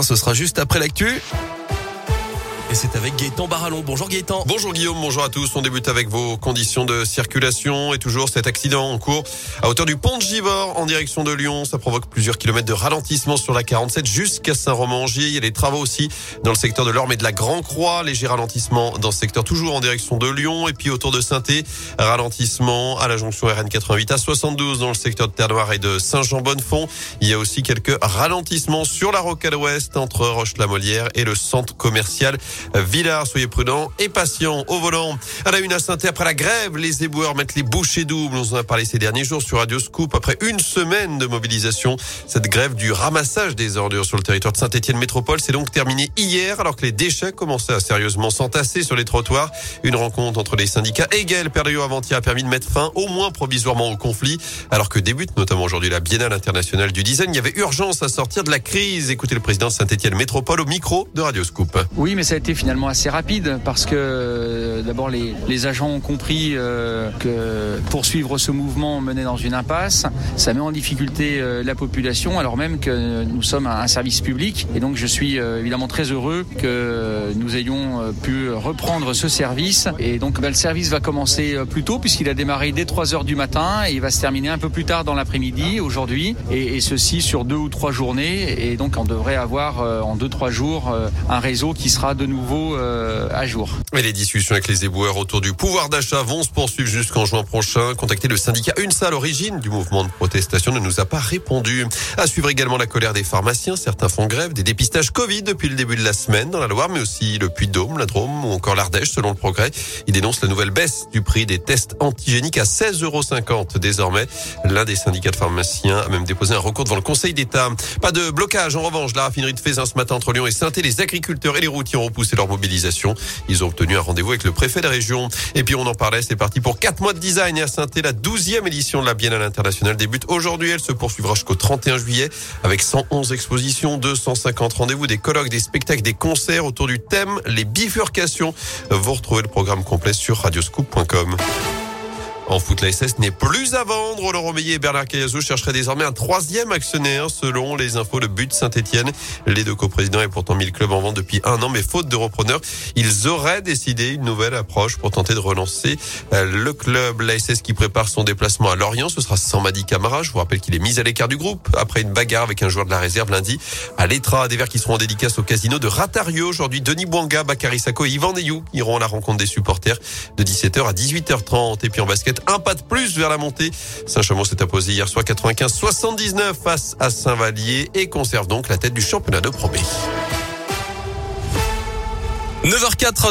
Ce sera juste après l'actu. C'est avec Gaëtan Barallon. Bonjour Gaëtan. Bonjour Guillaume, bonjour à tous. On débute avec vos conditions de circulation et toujours cet accident en cours à hauteur du pont de Givors en direction de Lyon. Ça provoque plusieurs kilomètres de ralentissement sur la 47 jusqu'à Saint-Romain-Angier. Il y a des travaux aussi dans le secteur de l'Orme et de la Grand Croix. Léger ralentissement dans ce secteur toujours en direction de Lyon et puis autour de saint ralentissement à la jonction RN 88 à 72 dans le secteur de Terre-Noire et de Saint-Jean-Bonnefond. Il y a aussi quelques ralentissements sur la rocade ouest entre Roche-la-Molière et le centre commercial Villars. Soyez prudents et patients au volant. À la une à saint après la grève, les éboueurs mettent les bouchées doubles. On en a parlé ces derniers jours sur Radio Scoop. Après une semaine de mobilisation, cette grève du ramassage des ordures sur le territoire de Saint-Etienne Métropole s'est donc terminée hier alors que les déchets commençaient à sérieusement s'entasser sur les trottoirs. Une rencontre entre les syndicats Egel, Perrio Avantier a permis de mettre fin au moins provisoirement au conflit alors que débute notamment aujourd'hui la Biennale internationale du design. Il y avait urgence à sortir de la crise. Écoutez le président de Saint-Etienne Métropole au micro de Radio Scoop. Oui, mais ça a été finalement assez rapide parce que euh, d'abord les, les, agents ont compris euh, que poursuivre ce mouvement menait dans une impasse. Ça met en difficulté euh, la population alors même que nous sommes un, service public. Et donc je suis évidemment très heureux que nous ayons pu reprendre ce service. Et donc ben, le service va commencer plus tôt puisqu'il a démarré dès 3 heures du matin et il va se terminer un peu plus tard dans l'après-midi aujourd'hui. Et, et, ceci sur deux ou trois journées. Et donc on devrait avoir en deux trois jours un réseau qui sera de nouveau euh, à jour. Et les discussions avec les éboueurs autour du pouvoir d'achat vont se poursuivre jusqu'en juin prochain. Contacter le syndicat UNSA à l'origine du mouvement de protestation ne nous a pas répondu. À suivre également la colère des pharmaciens. Certains font grève des dépistages Covid depuis le début de la semaine dans la Loire, mais aussi le Puy-de-Dôme, la Drôme ou encore l'Ardèche selon le progrès. Ils dénoncent la nouvelle baisse du prix des tests antigéniques à 16,50 euros désormais. L'un des syndicats de pharmaciens a même déposé un recours devant le Conseil d'État. Pas de blocage en revanche. La raffinerie de Fézin ce matin entre Lyon et saint les agriculteurs et les routiers ont repoussé leur mobilisation. Ils ont obtenu un rendez-vous avec le préfet de la région. Et puis on en parlait, c'est parti pour 4 mois de design et à saint la 12e édition de la Biennale internationale débute aujourd'hui. Elle se poursuivra jusqu'au 31 juillet avec 111 expositions, 250 rendez-vous, des colloques, des spectacles, des concerts autour du thème les bifurcations. Vous retrouvez le programme complet sur radioscoop.com. En foot, la SS n'est plus à vendre. Laurent Meillet et Bernard Cayazo chercheraient désormais un troisième actionnaire selon les infos de but Saint-Etienne. Les deux coprésidents aient pourtant mis le club en vente depuis un an, mais faute de repreneurs, ils auraient décidé une nouvelle approche pour tenter de relancer euh, le club. La SS qui prépare son déplacement à Lorient, ce sera sans Madi Camara. Je vous rappelle qu'il est mis à l'écart du groupe après une bagarre avec un joueur de la réserve lundi à l'Etra. Des Verts qui seront en dédicace au casino de Ratario aujourd'hui. Denis Bouanga, Bakary Sako et Yvan Neyou iront à la rencontre des supporters de 17h à 18h30. Et puis en basket, un pas de plus vers la montée. Saint-Chamond s'est imposé hier soir 95-79 face à Saint-Vallier et conserve donc la tête du championnat de Pro B. 9h04